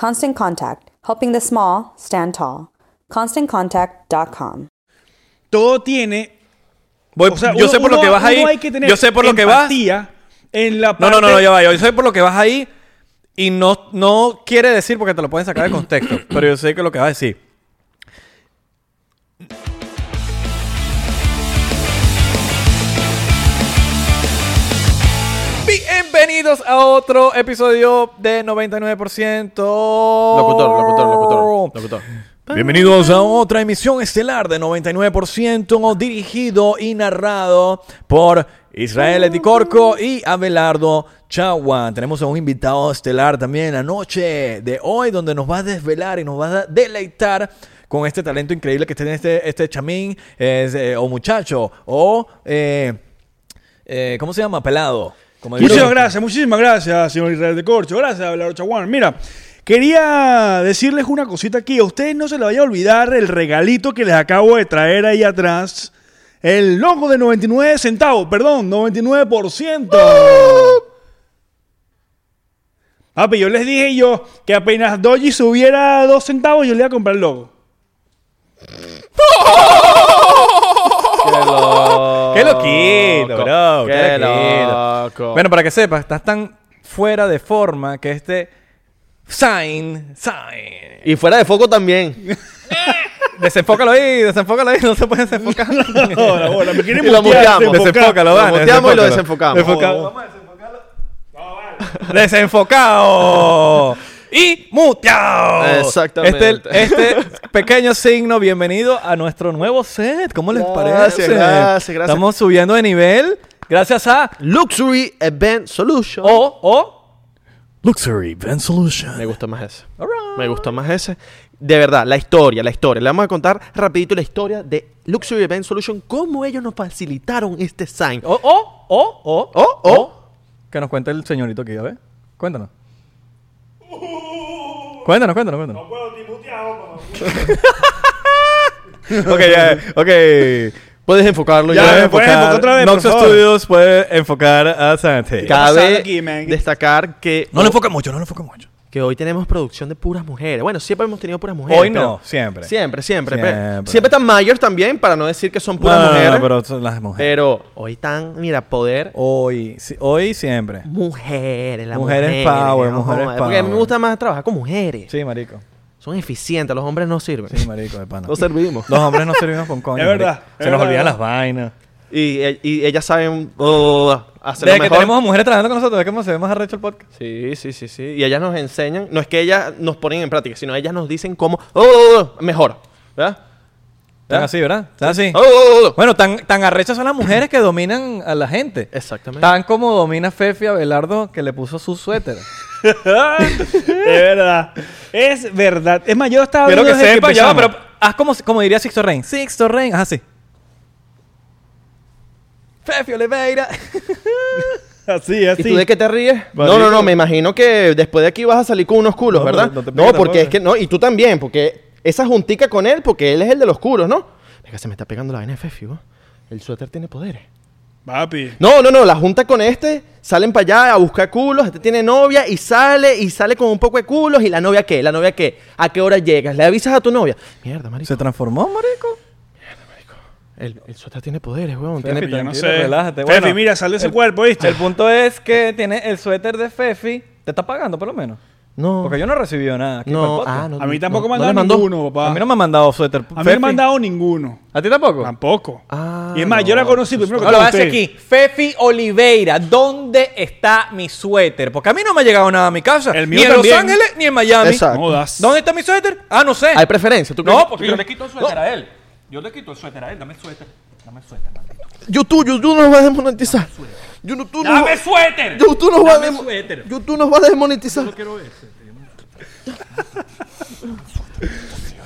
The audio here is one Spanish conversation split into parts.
Constant Contact, helping the small stand tall. ConstantContact.com. todo tiene. Voy- o sea, yo uno- sé por lo que vas ahí. hay que tener Yo sé por lo que vas. En la No, parte, no, no, no, ya va. Yo sé por lo que vas ahí y no, no quiere decir porque te lo pueden sacar de contexto. pero yo sé que lo que vas a decir. Bienvenidos a otro episodio de 99%. Locutor, locutor, locutor, locutor. Bienvenidos a otra emisión estelar de 99% dirigido y narrado por Israel Eticorco y Abelardo Chagua. Tenemos a un invitado estelar también la noche de hoy donde nos va a desvelar y nos va a deleitar con este talento increíble que tiene este, este chamín eh, o muchacho o... eh, eh, ¿Cómo se llama? Pelado. Como digo. Muchísimas gracias, muchísimas gracias, señor Israel de Corcho. Gracias, Abelardo Chaguán. Mira, quería decirles una cosita aquí. A ustedes no se les vaya a olvidar el regalito que les acabo de traer ahí atrás. El logo de 99 centavos, perdón, 99%. Papi, yo les dije yo que apenas Doji subiera dos centavos, yo le iba a comprar el logo. ¡Qué loquito, bro! ¡Qué, Qué loquito! loco. Bueno, para que sepas, estás tan fuera de forma que este sign, sign. Y fuera de foco también. Desenfócalo ahí, desenfócalo ahí, no se puede desenfocar. Ahora, ahora, me quieren Y lo muteamos. Desenfócalo, Lo Dani, muteamos y lo desenfocamos. Desenfocado. Desenfocado. Y muteado. Exactamente. Este, este pequeño signo, bienvenido a nuestro nuevo set. ¿Cómo les Gracias, parece? gracias, gracias. Estamos subiendo de nivel gracias a Luxury Event Solution. O, o Luxury Event Solution. Me gusta más ese. Me gusta más ese. De verdad, la historia, la historia. Le vamos a contar rapidito la historia de Luxury Event Solution. Cómo ellos nos facilitaron este sign. O, o, o, o, Oh, oh. Que nos cuente el señorito aquí, a ver. Cuéntanos. Cuéntanos, cuéntanos, cuéntanos. ok, ya, ok. Puedes enfocarlo Ya, puedes enfocar otra vez, favor. Studios puede enfocar a Santi. Cabe aquí, destacar que, No le enfoque mucho, no le enfoque mucho. Que hoy tenemos producción de puras mujeres. Bueno, siempre hemos tenido puras mujeres. Hoy no, siempre. Siempre, siempre. Siempre. Siempre, están mayores también, para no decir que son No, puras no, no, mujeres. no, pero son las mujeres. Pero hoy están, mira, poder. Hoy, sí, hoy siempre. Mujeres, las Mujeres mujeres. power, no mujeres jodas, Porque a mí me power. gusta más trabajar con mujeres. Sí, marico. Son eficientes, los hombres no sirven. Sí, marico, de pana. No servimos. Los hombres no servimos con coño. Es verdad, marico. es Se nos verdad. olvidan las vainas. Y, y ellas saben oh, hacerlo Desde que mejor. tenemos a mujeres trabajando con nosotros, es como se ve más arrecho el podcast. Sí, sí, sí, sí. Y ellas nos enseñan, no es que ellas nos ponen en práctica, sino ellas nos dicen cómo, oh, oh, oh, mejor. ¿Verdad? Están ¿Ya? así, ¿verdad? Están así. Oh, oh, oh. Bueno, tan, tan arrechas son las mujeres que dominan a la gente. Exactamente. Tan como domina Fefi a Belardo que le puso su suéter. es verdad. Es verdad. Es más, yo estaba Quiero que sepa, ya pero haz como, como diría Sixto Rain. Sixto Rain, haz así. Fefi Oliveira. Así, ¿Y así. tú de qué te ríes? No, no, no, me imagino que después de aquí vas a salir con unos culos, No, ¿verdad? no te No, pegues porque es que no, y tú también, porque esa juntica con él, porque él es el de los culos, ¿no? Venga, se me está pegando la vaina de Fefi, ¿no? El suéter tiene poderes. Papi. No, no, no, la junta con este, salen para allá a buscar culos, este tiene novia y sale y sale con un poco de culos y la novia qué, la novia qué, a qué hora llegas, le avisas a tu novia. Mierda, marico. ¿Se transformó, marico? El, el suéter tiene poderes, weón. Fefi, Tiene... Yo no sé. relájate. Fefi, Bueno, mira, sal de ese el- cuerpo, ¿viste? El punto es que tiene el suéter de Fefi. ¿Te está pagando por lo menos? No. Porque yo no he recibido nada. aquí No, ah, no. A mí tampoco no, me han le dado mandó. ninguno, papá. A mí no me han mandado suéter. A mí no me han dado ninguno. ¿A ti tampoco? Tampoco. Ah, y es más, yo la no. conocí primero que lo todo a decir usted. aquí. Fefi Oliveira, ¿dónde está mi suéter? Porque a mí no me ha llegado nada a mi casa. El mío ni en Los. Ángeles ni en Miami. Exacto. ¿Dónde está mi suéter? Ah, no sé. Hay preferencia, no, porque ¿tú yo le quito el suéter a él. Yo le quito el suéter a él. Dame el suéter. Dame el suéter, maldito. YouTube, YouTube nos va a desmonetizar. YouTube nos ¡Dame va- el suéter! YouTube nos va a el demo- suéter. YouTube nos va a desmonetizar.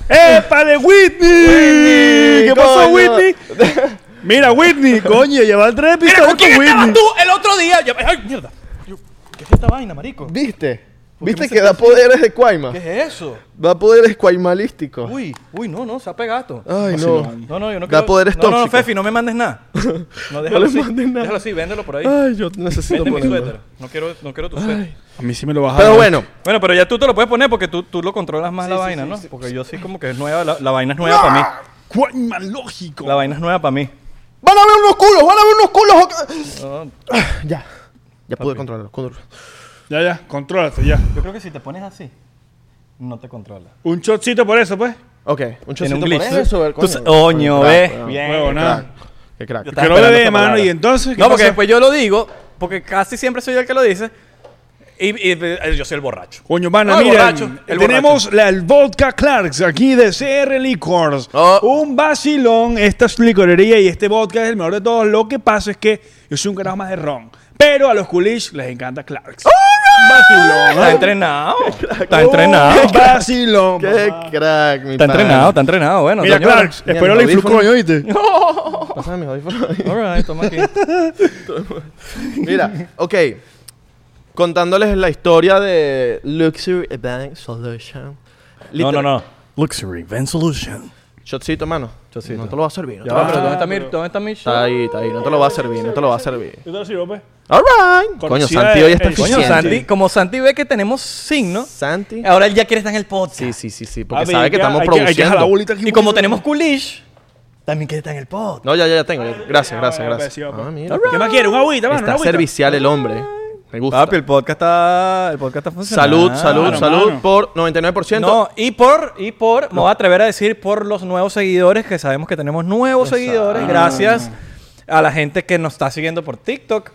¡Épale, Whitney! ¿Qué pasó? Whitney? Mira, Whitney, coño, lleva tres Mira, episodios ¿con quién con estabas tú el otro día? Yo- ¡Ay, mierda! Yo- ¿Qué es esta vaina, marico? ¿Viste? ¿Por qué ¿Viste que da poderes de Cuaima? ¿Qué es eso? Da poderes cuaimalísticos. Uy, uy, no, no, se ha pegado. Ay, no. No, no, yo no Da quiero. poderes no, no, no, tóxicos. Fefi, no me mandes nada. No, déjalo le así. mandes nada. Déjalo así, véndelo por ahí. Ay, yo necesito Vende mi ponerlo. suéter. No quiero, no quiero tu suéter. A mí sí me lo bajaron. Pero bueno, Bueno, pero ya tú te lo puedes poner porque tú, tú lo controlas más la vaina, ¿no? Porque yo sí como que es nueva, la, la vaina es nueva para mí. Cuaima lógico. La vaina es nueva para mí. van a ver unos culos, van a ver unos culos. No, Ya. Ya pude controlar los culos. Ya, ya, contrólate, ya. yo creo que si te pones así, no te controla. Un shotcito por eso, pues. Ok, un chocito por glitch. eso. coño. Oño, ve. Bien. Huevo, nada. Crack. Qué crack. Yo Que no le dé, mano, y entonces. ¿qué No, porque después yo lo digo, porque casi siempre soy yo el que lo dice. Y, y- y yo soy el borracho. Coño, pana, No, el miren, borracho, el tenemos la, el Vodka Clarks aquí de CR Liquors. Oh. Un vacilón, esta es licorería y este vodka es el mejor de todos. Lo que pasa es que yo soy un carajo más de ron. Pero a los coolish les encanta Clarks. Vacilón. Está entrenado. Está entrenado. Un Vacilón. Qué crack, mi Está entrenado, está entrenado. Bueno, Mira, señora. Clarks, Mira, espero mi la influ audífono. coño, ¿oíste? Pásame mis audífonos ahí. All right, toma aquí. Mira, ok. Contándoles la historia de Luxury Event Solution. No, no, no. Luxury Event Solution. Shotcito, mano. Shotcito. No te lo va a servir. no te Ya lo va, pero. ¿dónde está mi, dónde está mi Está ahí, está ahí. No te lo va a servir, no te lo va a servir. Yo te lo sirvo, pues. All right. Coño, Cortesía Santi de- hoy está el- Coño, eficiente. Santi, como Santi ve que tenemos signo, Santi. ahora él ya quiere estar en el podcast. Sí, sí, sí, sí. Porque Papi, sabe hay que estamos hay hay que jalar produciendo. bolita aquí, Y como tenemos coolish, también quiere estar en el podcast. No, ya, ya, ya tengo. ya. Gracias, gracias, gracias. pues. Ah, mira. ¿Qué más quieres? ¿Un agüita, mano? ¿Una Está agüita? servicial el hombre. Me gusta. Papi, el podcast está, el podcast está funcionando. Salud, salud, Mano, salud mano. por 99%. No, y por, y por, me voy a atrever a decir por los nuevos seguidores, que sabemos que tenemos nuevos seguidores, gracias a la gente que nos está siguiendo por TikTok.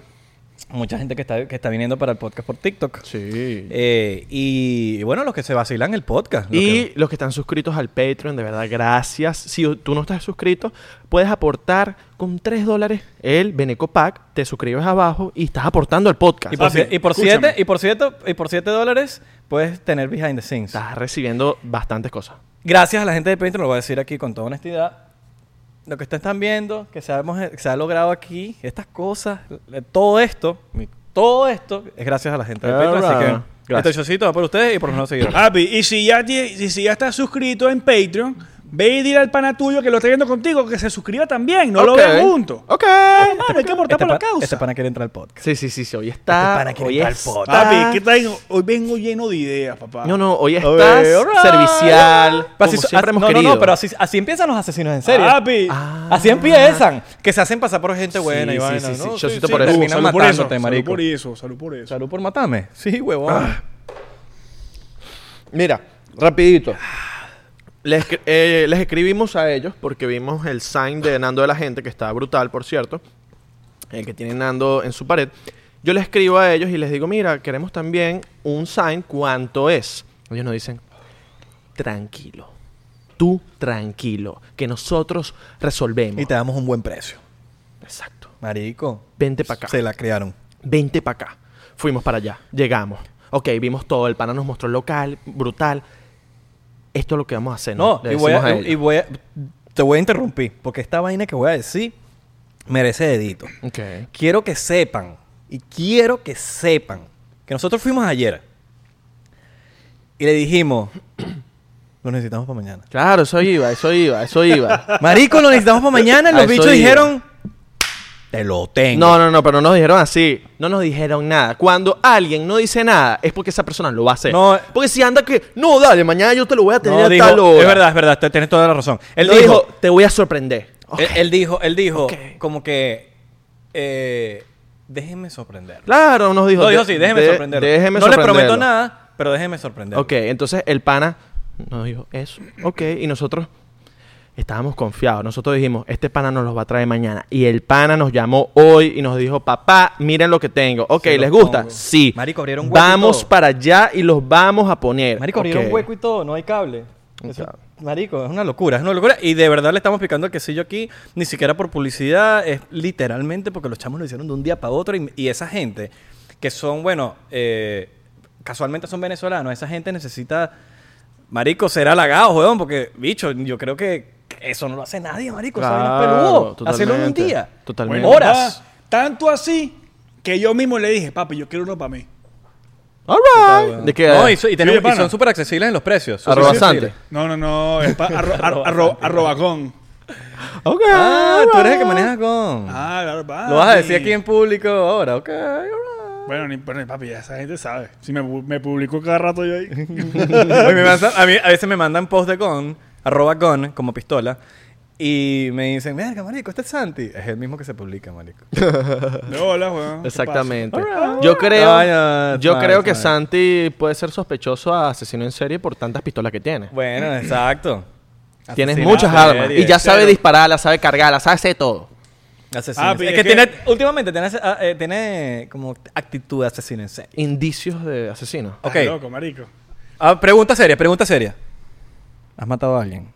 Mucha gente que está, que está viniendo para el podcast por TikTok. Sí. Eh, y bueno, los que se vacilan el podcast. los Y que- los que están suscritos al Patreon, de verdad, gracias. Si tú no estás suscrito, puedes aportar con 3 dólares el Beneco Pack, te suscribes abajo y estás aportando al podcast. y por, Papi, sie- y por escúchame. siete, y por siete, y por siete dólares puedes tener behind the scenes. Estás recibiendo bastantes cosas. Gracias a la gente de Patreon, lo voy a decir aquí con toda honestidad. Lo que ustedes están viendo, que se, que se ha logrado aquí, estas cosas, eh, todo esto, todo esto es gracias a la gente de Patreon. Así que Gracias. este showcito va por ustedes y por los nuevos seguidores. Papi, y si ya, y si ya estás suscrito en Patreon, ve y dile al pana tuyo que lo está viendo contigo que se suscriba también, no lo Ok. vean juntos. Ok. Mano, hay que aportar este, por la pa- causa. este pana quiere entrar al podcast. Sí, sí, sí, sí. Hoy está. Este pana quiere hoy entrar al está- podcast. Papi, ¿qué tal? Hoy vengo lleno de ideas, papá. No, no, hoy Oye, estás alright. servicial. Pero Como así- siempre así- hemos no, querido. no, no, pero así, así empiezan los asesinos en serie. Papi. Ah. Así empiezan. Que se hacen pasar por gente buena Sí, y sí, vaina, sí, sí. ¿no? Showcito por eso. Terminan salud por eso, matándote, salud marico. por eso, salud por eso. Salud por matarme. Sí, huevón. Mira, Rapidito. Les, eh, les escribimos a ellos porque vimos el sign de Nando de la Gente, que está brutal, por cierto. El que tiene Nando en su pared. Yo les escribo a ellos y les digo, mira, queremos también un sign, ¿cuánto es? Ellos nos dicen, tranquilo. Tú tranquilo, que nosotros resolvemos. Y te damos un buen precio. Exacto. Marico. Vente para acá. Se la crearon. Vente para acá. Fuimos para allá. Llegamos. Ok, vimos todo. El pana nos mostró el local. Brutal. Esto es lo que vamos a hacer. No, y voy, a, y voy a- te voy a interrumpir, porque esta vaina que voy a decir merece dedito. Quiero que sepan, y quiero que sepan, que nosotros fuimos ayer y le dijimos, lo necesitamos para mañana. Claro, eso iba, eso iba, eso iba. Marico, lo necesitamos para mañana. Los bichos dijeron, te lo tengo. No, no, no, pero no nos dijeron así. No nos dijeron nada. Cuando alguien no dice nada, es porque esa persona lo va a hacer. No. Porque si anda que, no, dale, mañana yo te lo voy a tener No, a dijo, tal hora. es verdad, es verdad, te- tienes toda la razón. Él Él dijo, dijo, te voy a sorprender. él, él dijo, él dijo, como que, eh, déjenme sorprender. Claro, nos dijo. No, dijo sí, déjeme de- sorprender. Déjeme no le prometo nada, pero déjeme sorprender. Ok, entonces el pana nos dijo eso. Ok, y nosotros estábamos confiados. Nosotros dijimos, este pana nos los va a traer mañana. Y el pana nos llamó hoy y nos dijo, papá, miren lo que tengo. Ok, Se ¿les gusta? pongo. Sí. Marico, abrieron hueco y Vamos todo. para allá y los vamos a poner. Marico, abrieron hueco y todo, no hay cable. Eso- marico, es una locura, es una locura. Y de verdad le estamos picando el quesillo aquí, ni siquiera por publicidad, es literalmente porque los chamos lo hicieron de un día para otro. Y, y esa gente, que son, bueno, eh, casualmente son venezolanos, esa gente necesita, marico, ser halagado, weón, porque, bicho, yo creo que eso no lo hace nadie, marico. Claro, peludo. Hacerlo en un día. totalmente. Bueno, Horas. tanto así que yo mismo le dije, papi, yo quiero uno para mí. All right. ¿De qué? No, y, so- y tenemos- y son súper accesibles en los precios. Arroba. Santi. No, no, no, es para arro, arro- arro- arrobacón. Ok. Ah, tú eres el que manejas con. Ah, claro, papi. Lo vas a decir aquí en público ahora, ok. alright. Bueno, ni, pero, papi, ya esa gente sabe. Si me, pu- me publico cada rato yo ahí. Mí a veces me mandan post de con, arroba con, como pistola. Y me dicen, verga, marico, este es Santi. Es el mismo que se publica, marico. De hola, weón. ¿qué Exactamente. Yo creo, yo fine, creo que. Santi puede ser sospechoso a asesino en serie por tantas pistolas que tiene. Bueno, exacto. Tienes Asesinato muchas armas serie. y ya sabe Claro. dispararla, sabe cargarla, sabe hacer todo. Asesino. Ah, es, pero que, tiene, últimamente tiene, ah, eh, tiene como actitud de asesino en serie. Indicios de asesino. Ok. Loco, marico. Ah, pregunta seria, pregunta seria. ¿Has matado a alguien?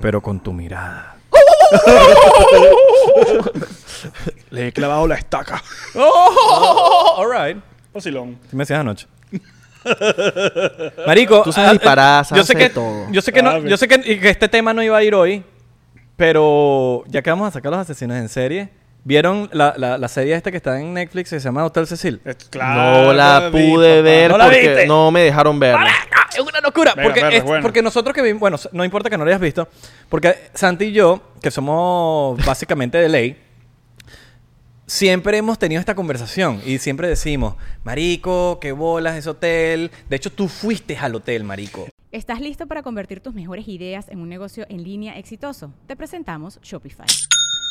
Pero con tu mirada. Le he clavado la estaca. Oh, alright. Vacilón. ¿Qué me decías anoche? Marico, Tú sabes ah, disparar, sabes yo sé hacer que todo. yo sé que no, Sabe. yo sé que este tema no iba a ir hoy, pero ya que vamos a sacar los asesinos en serie, ¿vieron la, la, la serie esta que está en Netflix que se llama Hotel Cecil? Es- Claro, no la pude ver ¿No la porque no me dejaron verla. ¡Ah! Es una locura. Venga, porque, perro, es- bueno. porque nosotros que vimos, bueno, no importa que no lo hayas visto, porque Santi y yo, que somos básicamente de ley, siempre hemos tenido esta conversación y siempre decimos, Marico, qué bolas ese hotel. De hecho, tú fuiste al hotel, Marico. ¿Estás listo para convertir tus mejores ideas en un negocio en línea exitoso? Te presentamos Shopify.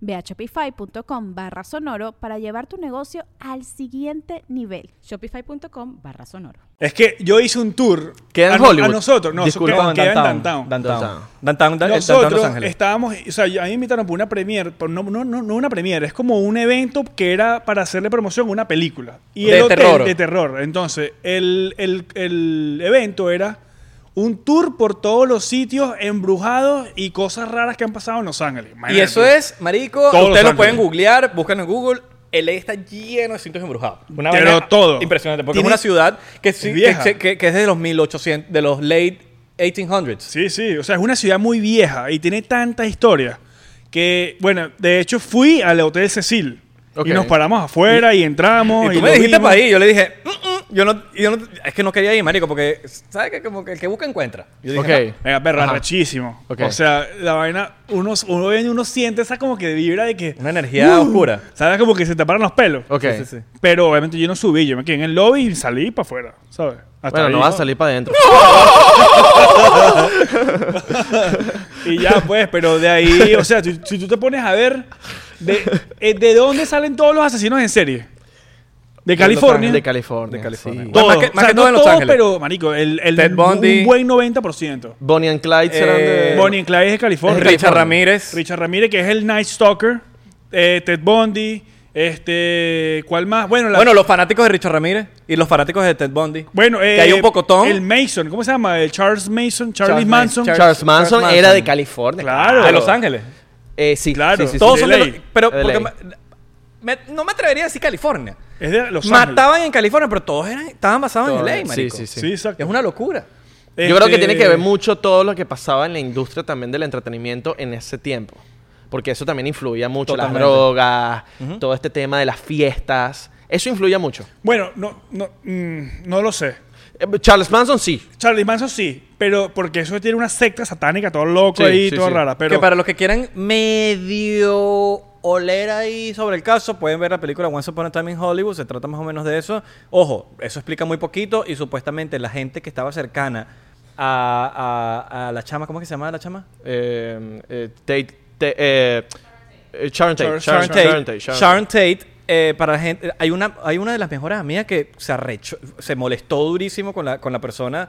Ve a shopify.com barra sonoro para llevar tu negocio al siguiente nivel. Shopify.com barra sonoro. Es que yo hice un tour. Queda en a, Hollywood. a nosotros, no, Disculpa, que- queda en Downtown. Downtown. Downtown. Downtown. Downtown, da- Downtown Nosotros Los Ángeles. estábamos, o sea, a mí me invitaron por una premiere, por no, no, no, no una premiere, es como un evento que era para hacerle promoción a una película. Y De el hotel terror. de terror. Entonces, el, el- el evento era un tour por todos los sitios embrujados y cosas raras que han pasado en Los Ángeles. Y eso es, marico, Todos ustedes lo pueden googlear, buscan en Google, LA está lleno de sitios embrujados. Una Pero todo. Impresionante, porque es una ciudad que, sí- que, que- que es de los 1800, de los late 1800s. Sí, sí, o sea, es una ciudad muy vieja y tiene tanta historia que, bueno, de hecho fui al Hotel Cecil Ok. y nos paramos afuera y, entramos. Y tú y me dijiste para ir, yo le dije, "Mm, mm", yo no, yo no- es que no quería ir, marico, porque, ¿sabes? Que como que el que busca encuentra. Yo dije, Ok. "No". Venga, perra, Ajá. rechísimo. Ok. O sea, la vaina, uno, uno ve y uno siente esa como que vibra de que... Una energía oscura. ¿Sabes? Como que se te paran los pelos. Ok. Sí, sí, sí. Pero obviamente yo no subí, yo me quedé en el lobby y salí para afuera, ¿sabes? Hasta Bueno, ahí. no vas a salir para adentro. Y ya, pues, pero de ahí, o sea, si, si tú te pones a ver, de, eh, ¿de dónde salen todos los asesinos en serie? De California. De California. De California. sí. Todos. Más que- más O sea, que todo no en Los todos, Ángeles. pero, marico, el, el Ted Bundy. un buen 90%. Bonnie and Clyde serán Eh, de... Bonnie and Clyde es de California. Richard California. Ramírez. Richard Ramírez, que es el Night Stalker. Eh, Ted Bundy. Este, ¿cuál más? Bueno, la- Bueno, los fanáticos de Richard Ramírez y los fanáticos de Ted Bundy. bueno, eh, que hay un pocotón. El Mason, ¿cómo se llama? El Charles Mason, Charlie Charles Manson. Manson. Charles Manson Charles era Manson. de California. Claro. de Los Ángeles. Eh, sí, Claro. sí, sí, sí. Todos son de los- Pero De porque LA. me- me- no me atrevería a decir California. Es de Los Ángeles. Mataban en California, pero todos eran, estaban basados Todos, en LA, marico. sí, sí. Sí, exacto. Es una locura. Yo creo que Este, tiene que ver mucho todo lo que pasaba en la industria también del entretenimiento en ese tiempo. Porque eso también influía mucho. Totalmente. Las drogas, todo este tema de las fiestas. Eso influía mucho. Bueno, no, no, mm, no lo sé. Eh, Charles Manson sí. Charlie Manson sí, pero porque eso tiene una secta satánica, todo loco Sí, ahí, sí, sí. rara. Pero que para los que quieran medio oler ahí sobre el caso, pueden ver la película Once Upon a Time in Hollywood, se trata más o menos de eso. Ojo, eso explica muy poquito y supuestamente la gente que estaba cercana a, a- a la chama, ¿cómo es que se llama la chama? Eh, eh, Tate, Tate, eh, eh, Sharon Tate. Sharon Sharon Tate. Sharon Tate. Sharon Tate, eh, para la gente, hay una, hay una de las mejores amigas que se arrechó, se molestó durísimo con la, con la persona,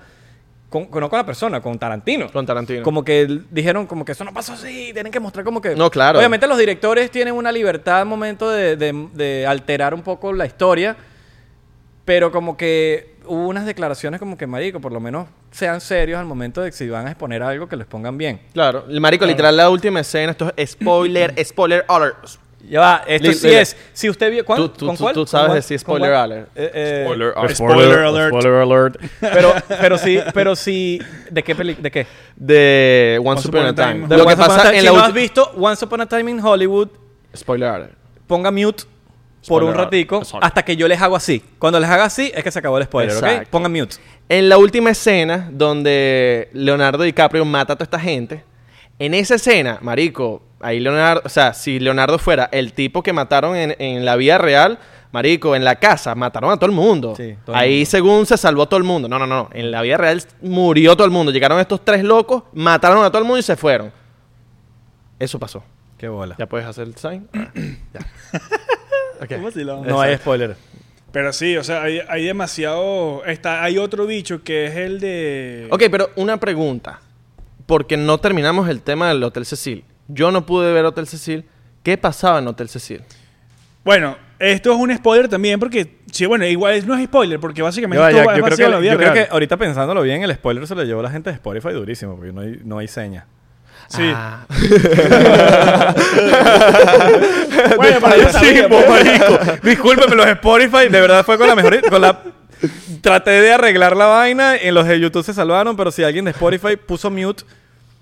con, no con la persona, con Tarantino. Con Tarantino. Como que dijeron como que eso no pasó así, tienen que mostrar como que... No, claro. Obviamente los directores tienen una libertad al momento de, de- de alterar un poco la historia, pero como que hubo unas declaraciones como que, marico, por lo menos sean serios al momento de que si van a exponer algo que lo expongan bien. Claro. El marico, literal, la última escena, esto es spoiler, spoiler alert. Ya va, esto sí es. Si usted vio. ¿cuál? Tú- tú- ¿Con tú- cuál? tú ¿Con sabes decir ¿Con spoiler. Eh, eh, alert. Spoiler alert. Spoiler alert. Pero, pero sí, pero sí. ¿De qué peli ¿De qué? De Once, Once Upon a Time. Time. De Lo que Once pasa Time. en si la no has visto Once Upon a Time in Hollywood, Spoiler alert. ponga mute por Spoiler un ratico hasta que yo les hago así. Cuando les haga así es que se acabó el spoiler, ¿ok? Exacto. Ponga mute. En la última escena, donde Leonardo DiCaprio mata a toda esta gente, en esa escena, marico, ahí Leonardo, o sea, si Leonardo fuera el tipo que mataron en, en la vida real, marico, en la casa, mataron a todo el mundo. Sí, todo el ahí mundo. según se salvó todo el mundo. No, no, no, en la vida real murió todo el mundo. Llegaron estos tres locos, mataron a todo el mundo y se fueron. Eso pasó. Qué bola. ¿Ya puedes hacer el sign? Ya. Ok. ¿Cómo así lo- No hay spoiler. Pero sí, o sea, hay, hay demasiado. Está, hay otro bicho que es el de. Ok, pero una pregunta. Porque no terminamos el tema del Hotel Cecil. Yo no pude ver Hotel Cecil. ¿Qué pasaba en Hotel Cecil? Bueno, esto es un spoiler también porque. Sí, bueno, igual no es spoiler porque básicamente esto ya, yo creo, que, la vida yo creo real. que ahorita pensándolo bien, el spoiler se lo llevó la gente de Spotify durísimo, porque no hay, no hay seña. Sí. Ah. Bueno, para yo sabía, pues. marico. Discúlpeme, los Spotify, de verdad fue con la mejor... Con la... Traté de arreglar la vaina, en los de YouTube se salvaron, pero si alguien de Spotify puso mute,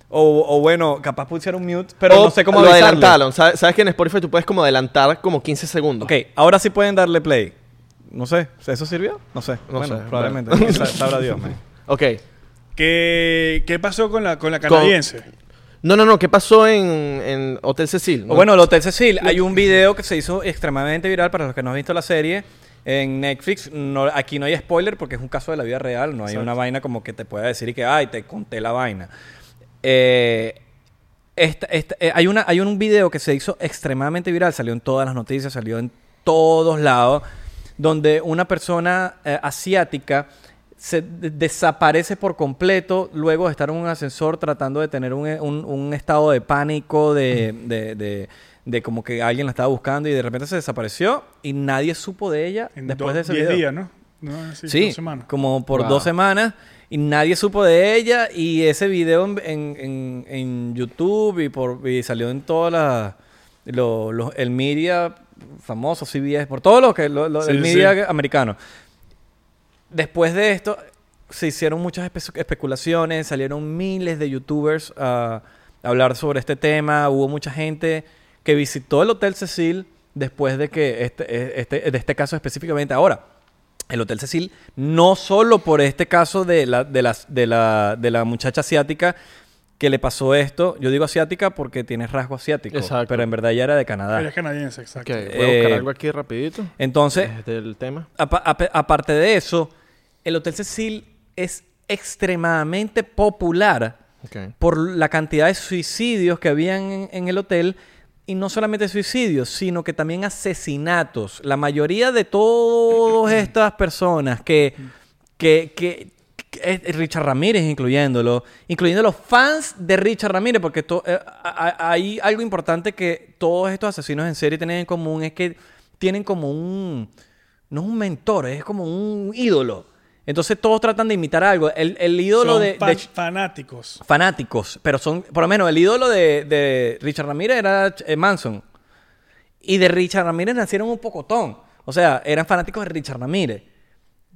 o, o bueno, capaz pusieron mute, pero O no sé cómo lo avisarle. adelantaron. ¿Sabes, sabes que en Spotify tú puedes como adelantar como 15 segundos? Ok, ahora sí pueden darle play. No sé, ¿eso sirvió? No sé. No bueno, sé, probablemente. bueno. Sa- Sabrá Dios, man. Ok. ¿Qué, ¿Qué pasó con la, con la canadiense? No, no, no. ¿Qué pasó en, en Hotel Cecil? Bueno, el Hotel Cecil. Hay un video que se hizo extremadamente viral para los que no han visto la serie en Netflix. No, aquí no hay spoiler porque es un caso de la vida real. No hay Exacto. una vaina como que te pueda decir y que, ay, te conté la vaina. Eh, esta- esta- eh, hay, una, hay un video que se hizo extremadamente viral. Salió en todas las noticias, salió en todos lados. Donde una persona eh, asiática se de- desaparece por completo luego de estar en un ascensor tratando de tener un, un- un estado de pánico, de, de- de- de como que alguien la estaba buscando y de repente se desapareció y nadie supo de ella En después de ese 10 video. días, ¿no? No, sí, Sí, dos semanas. como por Wow. dos semanas y nadie supo de ella y ese video en, en- en- en YouTube y, por, y salió en todas las... lo- lo- el media famosos, CBS, por todo lo que lo, lo- Sí, el sí. media americano. Después de esto, se hicieron muchas espe- especulaciones, salieron miles de youtubers a hablar sobre este tema. Hubo mucha gente que visitó el Hotel Cecil después de que este, este, de este caso específicamente. Ahora, el Hotel Cecil, no solo por este caso de la, de las- de la, de la muchacha asiática que le pasó esto, yo digo asiática porque tiene rasgo asiático, Exacto. pero en verdad ya era de Canadá. Ella es canadiense, exacto. Ok, voy a buscar Eh, algo aquí rapidito. Entonces, Desde el tema. Apa- apa- aparte de eso, el Hotel Cecil es extremadamente popular por la cantidad de suicidios que habían en, en el hotel. Y no solamente suicidios, sino que también asesinatos. La mayoría de todas estas personas que, que, que- Richard Ramírez incluyéndolo, incluyendo los fans de Richard Ramírez, porque eh, hay algo importante que todos estos asesinos en serie tienen en común, es que tienen como un, no es un mentor, es como un ídolo. Entonces todos tratan de imitar algo. El, el ídolo Son de, fan- de- fanáticos. fanáticos, pero son, por lo menos, el ídolo de, de Richard Ramírez era eh, Manson. Y de Richard Ramírez nacieron un pocotón. O sea, eran fanáticos de Richard Ramírez.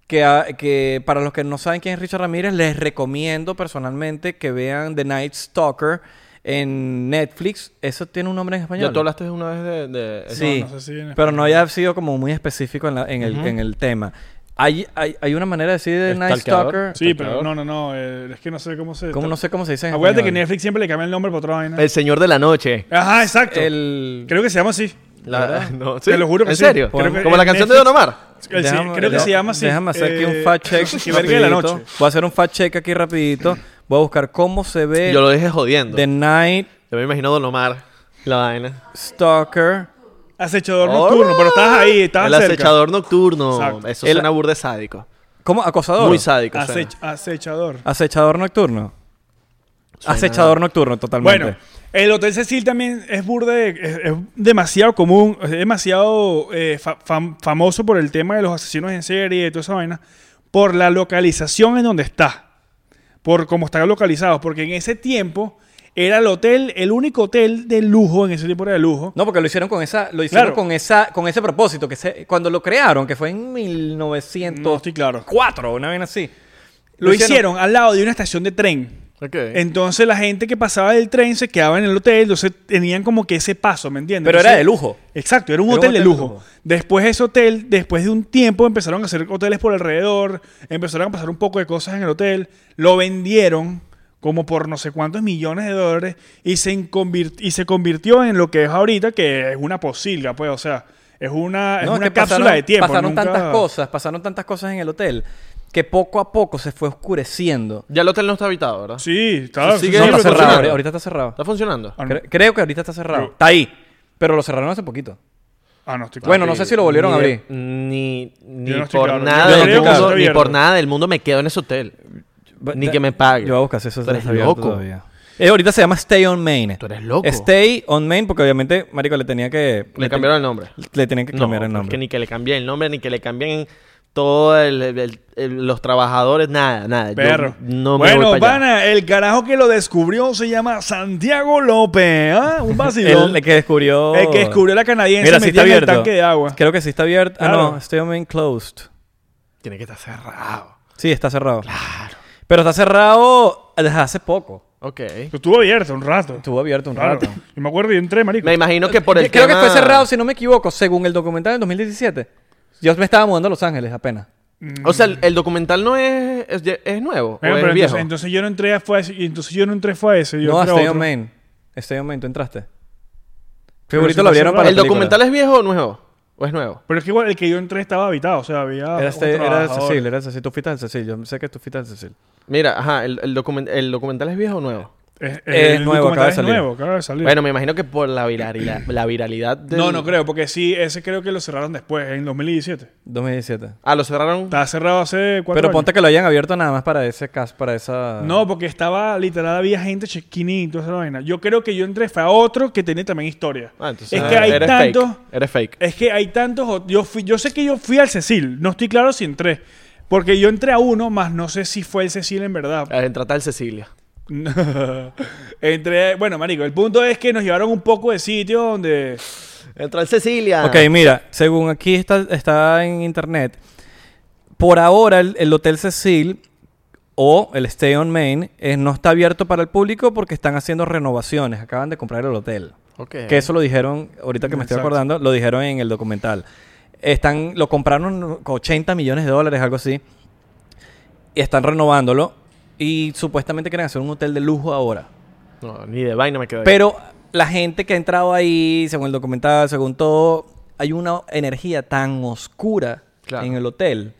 Que, ah, que para los que no saben quién es Richard Ramírez, les recomiendo personalmente que vean The Night Stalker en Netflix. Eso tiene un nombre en español. Ya tú hablaste una vez de... de- Sí, No, no sé si en pero no haya sido como muy específico en, la- en el, en el tema. Hay, hay, hay una manera de decir The Night. Stalker. Sí, pero no, no, no. eh, es que no sé cómo se. ¿Cómo no sé cómo se dice en Acuérdate que español? Netflix siempre le cambia el nombre por otra vaina. El Señor de la Noche. Ajá, exacto. El... Creo que se llama así. La- no, Te lo juro que ¿En sí. serio? Creo que Como la en canción de Netflix- Don Omar. El- sí, Déjame- creo que se llama así. Déjame hacer aquí un eh, fact check. que verga de la rapidito. noche. Voy a hacer un fact check aquí rapidito. Voy a buscar cómo se ve Yo lo dejé jodiendo. The Night Yo me imagino Don Omar. La vaina. Stalker. Acechador Oh, nocturno, pero estabas ahí, estabas El cerca. acechador nocturno. Exacto. Eso El- suena burde sádico. ¿Cómo? Acosador. Muy sádico. suena. Acech- acechador. Acechador nocturno. Suena- Acechador nocturno, totalmente. Bueno, el Hotel Cecil también es burde, es, es demasiado común, es demasiado eh, fa- fam- famoso por el tema de los asesinos en serie y toda esa vaina, por la localización en donde está, por cómo está localizado, porque en ese tiempo era el hotel, el único hotel de lujo, en ese tiempo era de lujo. No, porque lo hicieron con esa, lo hicieron Claro. con esa, con ese propósito, que se, cuando lo crearon, que fue en 1904, No estoy claro. una vez así. Lo hicieron al lado de una estación de tren. Entonces la gente que pasaba del tren se quedaba en el hotel, entonces tenían como que ese paso, ¿me entiendes? Pero era de lujo. Exacto, era un Era un hotel de hotel de lujo. lujo. Después ese hotel, después de un tiempo, empezaron a hacer hoteles por alrededor, empezaron a pasar un poco de cosas en el hotel, lo vendieron como por no sé cuántos millones de dólares y se, y se convirtió en lo que es ahorita, que es una posilga, pues, o sea, es una, es No, es una que cápsula pasaron, de tiempo. Pasaron nunca- tantas cosas, pasaron tantas cosas en el hotel que poco a poco se fue oscureciendo. Ya el hotel no está habitado, ¿verdad? Sí, está, Sigue no, Sí, está pero cerrado. ahorita- está cerrado. ¿Está funcionando? Ah, no. Cre- creo que ahorita está cerrado. Pero- está ahí. Pero lo cerraron hace poquito. Ah, no, estoy claro. Bueno, no sé si lo volvieron a Ni abrir. Ni, ni por claro. nada del mundo, ni por nada del mundo me quedo en ese hotel. Ni que me pague. Yo voy a buscar si eso está loco. todavía. Eh, ahorita se llama Stay on Main. Tú eres loco. Stay on Main porque obviamente, marico, le tenía que... Le cambiaron el nombre. Le tenían que No, cambiar el pero es nombre. que ni que le cambien el nombre, ni que le cambien todos los trabajadores, nada, nada. Yo Perro. no me bueno, voy para allá. pana, el carajo que lo descubrió se llama Santiago López. ¿ah? Un vacilón. El que descubrió... El que descubrió la canadiense Mira, sí en el tanque de agua. Creo que sí está abierto. Ah, no. Stay on Main closed. Tiene que estar cerrado. Sí, está cerrado. Claro. Pero está cerrado desde hace poco. Ok. Pero Estuvo abierto un rato. Estuvo abierto un Claro. rato. Yo me acuerdo y entré, marico. Me imagino que por el Creo que tema- fue cerrado, si no me equivoco, según el documental en 2017. Yo me estaba mudando a Los Ángeles apenas. O sea, el, el documental no es, es, es nuevo, Bueno, o pero es viejo. entonces, entonces yo no entré a fue a ese, y entonces yo no entré fue a ese. Yo no, entré a Stay otro. on Main. Stay on Main, ¿tú entraste? Pero Favorito si lo está abrieron cerrado. para ¿El película. documental es viejo o nuevo? ¿O es nuevo? Pero es que igual el que yo entré estaba habitado, o sea, había. Era, este, era. Cecil, era Cecil. Tú fuiste al Cecil. Yo sé que tú fuiste al Cecil. Mira, ajá, el, el, document- el documental es viejo o nuevo. Es, Es el nuevo, acaba de es salir. nuevo, acaba de salir. Bueno, me imagino que por la viralidad, la viralidad del... no, no creo, porque sí, ese creo que lo cerraron después, en 2017. 2017. Ah, lo cerraron. Estaba cerrado hace cuatro Pero años. ponte que lo hayan abierto nada más para ese caso, para esa... No, porque estaba literal, había gente check-in y toda esa vaina. Yo creo que yo entré, fue a otro que tenía también historia. Ah, entonces es que hay eres tantos. fake. Eres fake. Es que hay tantos. Yo, fui, yo sé que yo fui al Cecil, no estoy claro si entré. Porque yo entré a uno, más no sé si fue el Cecil en verdad. Trata el Cecilia. entré. Bueno, marico, el punto es que nos llevaron un poco de sitio donde. Entró el Cecilia. Ok, mira, según aquí está, está en internet, por ahora el, el Hotel Cecil o el Stay on Main eh, no está abierto para el público porque están haciendo renovaciones. Acaban de comprar el hotel. Ok. Que eso lo dijeron, ahorita que me estoy acordando, lo dijeron en el documental. Están, lo compraron con 80 millones de dólares, algo así. Y están renovándolo. Y supuestamente quieren hacer un hotel de lujo ahora. No, ni de vaina me quedé. Pero la gente que ha entrado ahí, según el documental, según todo, hay una energía tan oscura Claro. en el hotel.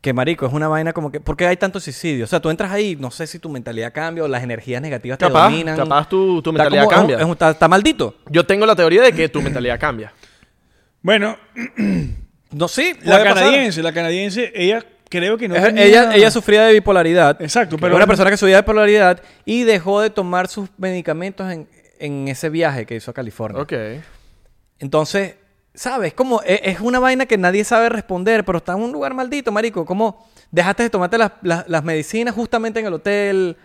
Que marico, es una vaina como que... ¿Por qué hay tantos suicidios? O sea, tú entras ahí, no sé si tu mentalidad cambia o las energías negativas te dominan. capaz tu- tu Está mentalidad como- cambia. es un- está, está maldito. Yo tengo la teoría de que tu mentalidad cambia. Bueno, No, sí. la puede pasar. canadiense, la canadiense, ella creo que no Es- tenía- ella, ella sufría de bipolaridad. Exacto, pero- Era una persona que sufría de bipolaridad y dejó de tomar sus medicamentos en, en ese viaje que hizo a California. Ok. Entonces, ¿sabes? Como e- es, una vaina que nadie sabe responder, pero está en un lugar maldito, marico. ¿Cómo dejaste de tomarte las, las- las medicinas justamente en el hotel?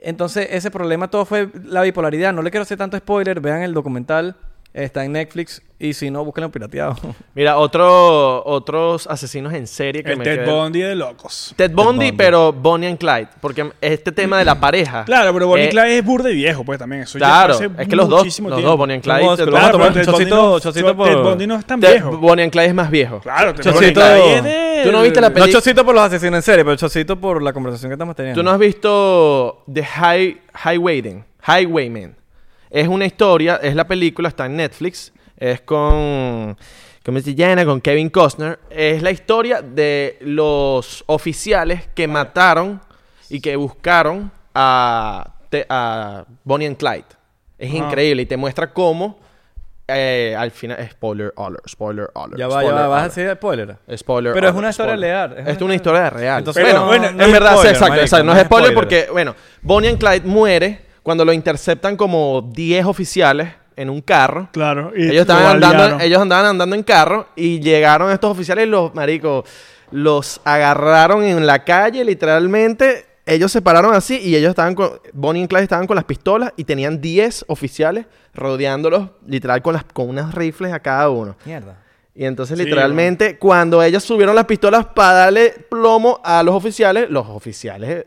Entonces, ese problema todo fue la bipolaridad. No le quiero hacer tanto spoiler. Vean el documental. Está en Netflix. Y si no, búsquenlo pirateado. Mira, otro, otros asesinos en serie que el me Ted quedé- Bundy de locos. Ted Bundy, Bundy. pero Bonnie and Clyde. Porque este tema de la pareja. Claro, pero Bonnie eh, Clyde es burde viejo, pues también. Eso Claro, hace es que los dos, muchísimo los tiempo. dos, Bonnie and Clyde. Vamos, Ted Bundy- pero Ted no- chocito Ted Bundy no es tan Ted- viejo. Bonnie and Clyde es más viejo. Claro, Ted Chocito- Bundy es de- ¿Tú no viste la no peli- chocito por los asesinos en serie, pero chocito por la conversación que estamos teniendo. ¿Tú no has visto The High, Highwayman? Highwayman. Es una historia, es la película, está en Netflix. Es con. ¿Cómo se llama? Con Kevin Costner. Es la historia de los oficiales que mataron y que buscaron a, Bonnie and Clyde. Es Ajá. increíble y te muestra cómo. eh, al final. Spoiler alert, spoiler alert. Ya va, ya va. ¿Vas a decir spoiler? Spoiler. Pero es una historia spoiler. real, es Es una historia- real. Entonces, bueno, no, bueno, no en verdad, spoiler, exacto, marico, exacto. No no es spoiler. porque, bueno, Bonnie and Clyde muere cuando lo interceptan como 10 oficiales en un carro. Claro. y Ellos estaban andando, ellos andaban andando en carro y llegaron estos oficiales y los maricos los agarraron en la calle literalmente. Ellos se pararon así y ellos estaban con Bonnie y Clyde estaban con las pistolas y tenían 10 oficiales rodeándolos literal con las con unas rifles a cada uno. Mierda. Y entonces, Sí, literalmente, cuando ellos subieron las pistolas para darle plomo a los oficiales, los oficiales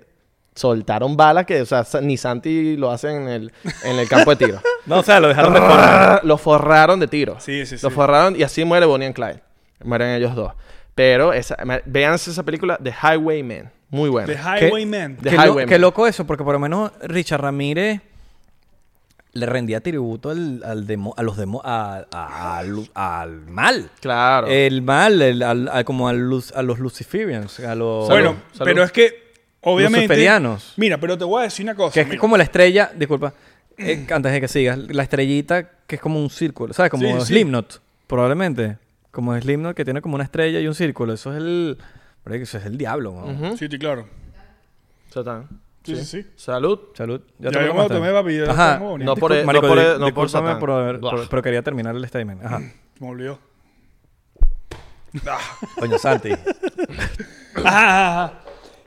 soltaron balas que, o sea, ni Santi lo hace en el, en el campo de tiro. No, o sea, lo dejaron de forma. lo forraron de tiro. Sí, sí, sí. Lo forraron y así muere Bonnie and Clyde. Mueren ellos dos. Pero esa, véanse esa película, The Highwayman. Muy buena. The Highwayman. The Qué, lo- qué loco eso, porque por lo menos Richard Ramírez le rendía tributo al, al demo, a los demo, a- a- al- al mal. Claro. El mal, el- al- como a, luz- a los Luciferians, a los... Bueno, Salud. pero es que, obviamente. Luciferianos. Mira, pero te voy a decir una cosa. que es mira. como la estrella, disculpa, eh, antes de que sigas, la estrellita que es como un círculo, ¿sabes? Como Sí, sí. Slipknot, probablemente. Como Slipknot que tiene como una estrella y un círculo. Eso es el... Eso es el diablo, ¿no? Ujú. Sí, sí, claro. Satán. Sí, sí, sí. Salud. Salud. Ya te yo me lo tomé, papi, ya Ajá. tengo bonito. No por, Discul- no por, di- no por discúlpame Satán. por haber- por- Buah. pero quería terminar el statement. Ajá. Me olvidó. Coño, Santi. Ajá, ajá, ajá.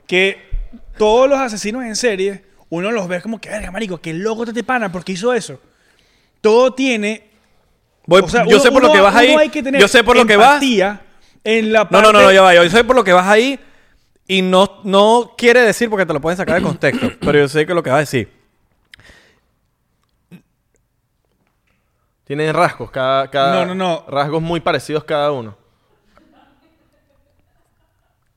Que todos los asesinos en serie, uno los ve como que, verga, marico, qué loco te te pana, porque hizo eso. Todo tiene. Voy- o sea, yo uno- sé por lo que vas ahí. hay que tener Yo sé por lo que vas. En la No, parte... no, no, no, ya va. Yo sé por lo que vas ahí. Y no, no quiere decir porque te lo pueden sacar de contexto. pero yo sé que lo que vas a decir. Tienen rasgos, cada, cada- No, no, no. Rasgos muy parecidos cada uno.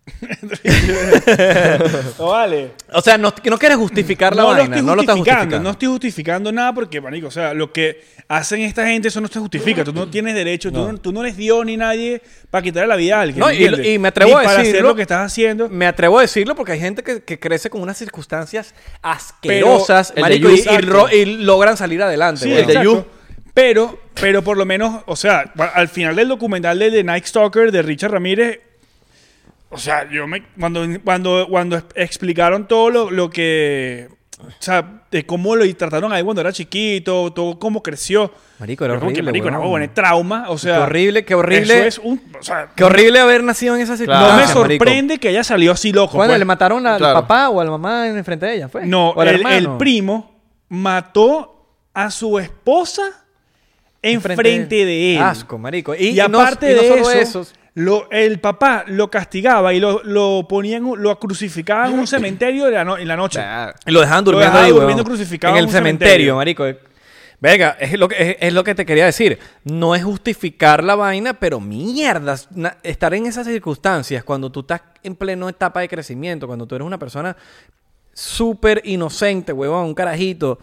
No vale. O sea, no, no quieres justificar la no lo vaina. estoy no lo estás justificando, no estoy justificando nada porque, marico, o sea, lo que hacen esta gente, eso no se justifica. Tú no tienes derecho, Tú, no, tú no eres Dios ni nadie para quitarle la vida a alguien. No, y- me atrevo Ni a para hacer decirlo. lo que estás haciendo. Me atrevo a decirlo porque hay gente que, que crece con unas circunstancias asquerosas, de marico, y, y Exacto. ro- y logran salir adelante. Sí, weón. el de exacto. You. Pero, pero por lo menos, o sea, al final del documental de The Night Stalker de Richard Ramírez, o sea, yo me. Cuando, cuando, cuando explicaron todo lo, lo que. O sea, de cómo lo trataron ahí cuando era chiquito, todo cómo creció. Marico, era como que, horrible, marico, no, bueno, es trauma. O sea, Qué horrible, qué horrible. Eso es un. O sea, Qué horrible haber nacido en esa no circunstancia. me marico. sorprende que haya salido así loco. Bueno, pues. le mataron al Claro. papá o a la mamá en frente de ella, ¿fue? No, O al el, el primo mató a su esposa enfrente de él. Asco, marico. Y, no- aparte y no de solo eso, lo- el papá lo castigaba y lo, lo ponían, lo crucificaban en un cementerio de la no- en la noche. Y lo dejaban Lo durmiendo dejaban ahí, durmiendo crucificado En el un cementerio, cementerio. marico. Venga, es lo, que, es, es lo que te quería decir. No es justificar la vaina, pero mierda. na- Estar en esas circunstancias, cuando tú estás en pleno etapa de crecimiento, cuando tú eres una persona súper inocente, huevón, un carajito,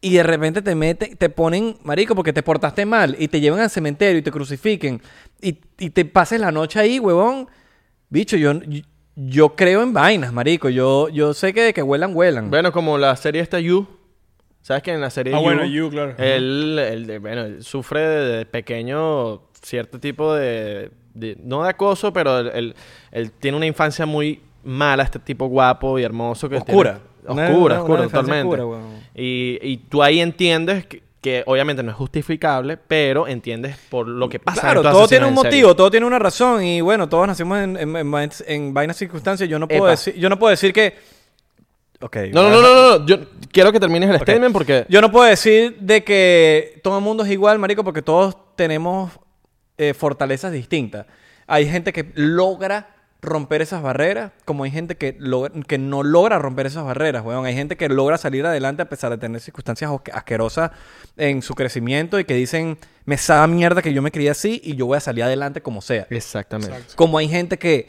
y de repente te meten, te ponen, marico, porque te portaste mal, y te llevan al cementerio y te crucifiquen, y, y te pases la noche ahí, huevón. Bicho, yo, yo, yo creo en vainas, marico. Yo, yo sé que de que huelan, huelan. Bueno, como la serie esta You. ¿Sabes que en la serie Ah, You? bueno, You, claro. Él, él, bueno, él sufre de, de pequeño cierto tipo de, de- No de acoso, pero él, él- él tiene una infancia muy mala, este tipo guapo y hermoso que Oscura. tiene- oscura, oscura, infancia totalmente. oscura, weón. Y, y tú ahí entiendes que, que obviamente no es justificable, pero entiendes por lo que pasa. Claro, en todo tiene un motivo, todo tiene una razón y bueno, todos nacimos en, en, en vain- en vainas circunstancias. Yo no puedo Epa. decir, yo no puedo decir que, ok, No, no, no, no, no, Yo quiero que termines el Ok. statement porque. yo no puedo decir de que todo el mundo es igual, marico, porque todos tenemos eh, fortalezas distintas. Hay gente que logra romper esas barreras, como hay gente que, logra- que no logra romper esas barreras, weón. Hay gente que logra salir adelante a pesar de tener circunstancias asquerosas en su crecimiento y que dicen, me sabe mierda que yo me crié así y yo voy a salir adelante como sea. Exactamente. Como hay gente que,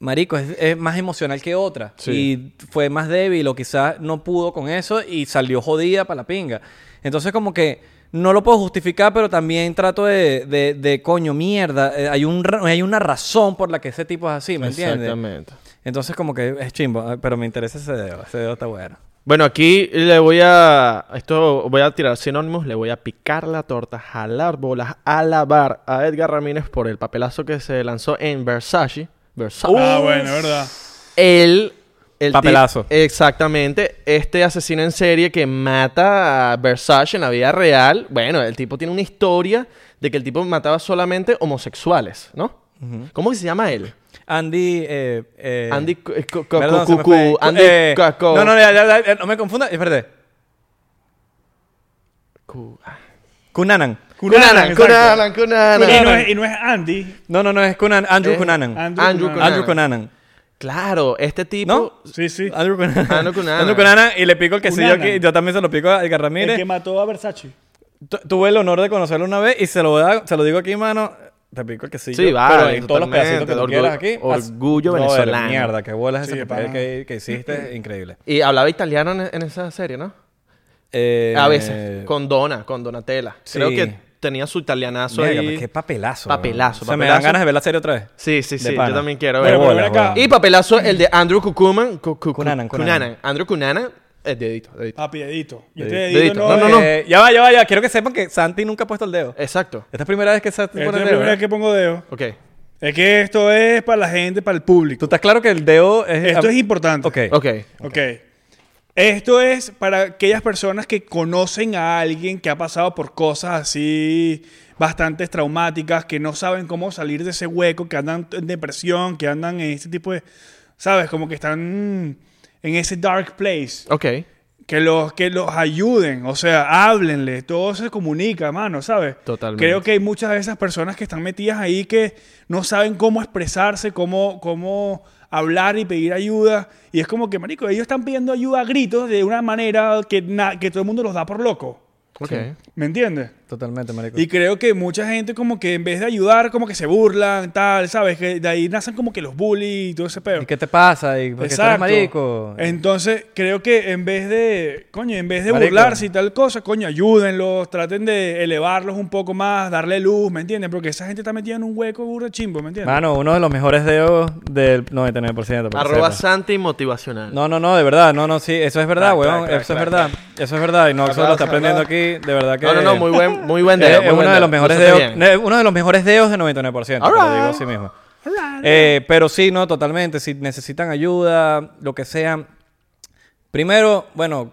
marico, es, es más emocional que otra. Sí. Y fue más débil o quizás no pudo con eso y salió jodida para la pinga. Entonces como que no lo puedo justificar, pero también trato de, de, de, coño, mierda. eh, hay, un, hay una razón por la que ese tipo es así, ¿me entiendes? Exactamente. Entonces como que es chimbo, eh, pero me interesa ese dedo. Ese dedo está bueno. Bueno, aquí le voy a. Esto voy a tirar sinónimos. Le voy a picar la torta, jalar bolas, alabar a Edgar Ramírez por el papelazo que se lanzó en Versace. Versace. Ah, bueno, verdad. El. El Papelazo. exactamente. Este asesino en serie que mata a Versace en la vida real. Bueno, el tipo tiene una historia de que el tipo mataba solamente homosexuales, ¿no? ¿Cómo que se llama él? Andy... Eh, eh, Andy. cu- perdón, se me cu- fue. cu- Andy. Eh, cu- cu- no, no, ya, ya, ya, no me confunda. Espérate. cu- Cunanan. Cunanan, exacto. Cunanan, Cunanan. Y no, es, y no es Andy. No, no, no, es Cunanan. Andrew Eh, Cunanan. Andrew, Andrew Cunanan. Andrew Cunanan. Claro, este tipo. ¿No? Sí, sí. Andrew Cunanan. Andrew Cunanan. Andrew Cunanan. Y le pico el quesillo aquí. Yo también se lo pico a Edgar El Ramírez. que mató a Versace. Tu- Tuve el honor de conocerlo una vez y se lo, voy a- se lo digo aquí, mano. Te pico el quesillo. Sí, vale, Pero en todos los pedacitos que tú Orgullo- quieras aquí. orgullo venezolano. Mierda, qué bolas Sí, ese papel que, que hiciste. Increíble. Y hablaba italiano en, en esa serie, ¿no? Eh, A veces. Con Donna, con Donatella. sí. Creo que tenía su italianazo Mierda, ahí. qué papelazo. Papelazo, O sea, me dan papelazo. ganas de ver la serie otra vez. Sí, sí, sí. Yo también quiero ver. Pero. Y papelazo, el de Andrew Kukuman. Cu- cu- Cunanan, Cunanan. Cunanan. Andrew Cunanan. Es dedito, dedito. Papi, dedito. Y Dedito. este dedito, Dedito. no, No, no, es- no. Eh, ya va, ya va, ya. Quiero que sepan que Santi nunca ha puesto el dedo. Exacto. Esta es la primera vez que Santi Esta pone es el la dedo. primera vez que pongo dedo. Ok. Es que esto es para la gente, para el ¿Tú público. estás claro que el dedo es... Esto es importante. Ok. Ok. Ok. Esto es para aquellas personas que conocen a alguien que ha pasado por cosas así bastante traumáticas, que no saben cómo salir de ese hueco, que andan en depresión, que andan en ese tipo de... ¿Sabes? Como que están en ese dark place. Ok. Que los, que los ayuden, o sea, háblenle, todo se comunica, mano, ¿sabes? Totalmente. Creo que hay muchas de esas personas que están metidas ahí que no saben cómo expresarse, cómo, cómo hablar y pedir ayuda. Y es como que, marico, ellos están pidiendo ayuda a gritos de una manera que, que todo el mundo los da por loco. ¿Me entiendes? Totalmente, marico. Y creo que mucha gente como que en vez de ayudar, como que se burlan, tal, ¿sabes? Que de ahí nacen como que los bullies y todo ese pedo. ¿Y qué te pasa? ¿Y por qué tú eres marico? Entonces, creo que en vez de, coño, en vez de Marico. burlarse y tal cosa, coño, ayúdenlos, traten de elevarlos un poco más, darle luz, ¿me entienden? Porque esa gente está metida en un hueco burro chimbo, ¿me entiendes? Mano, uno de los mejores dedos del 99%. para que Arroba. Santi motivacional. No, no, no, de verdad. No, no, sí. Eso es verdad, weón. eso es crack, verdad. Eso es verdad. Y no solo lo está aprendiendo aquí. De verdad que... No, no, no, muy buen, muy buen Es, dedo. muy buen uno de dedo. los mejores dedos, eh, uno de los mejores dedos de 99%, te lo digo así mismo. Eh, pero sí, no, totalmente. Si necesitan ayuda, lo que sea. Primero, bueno,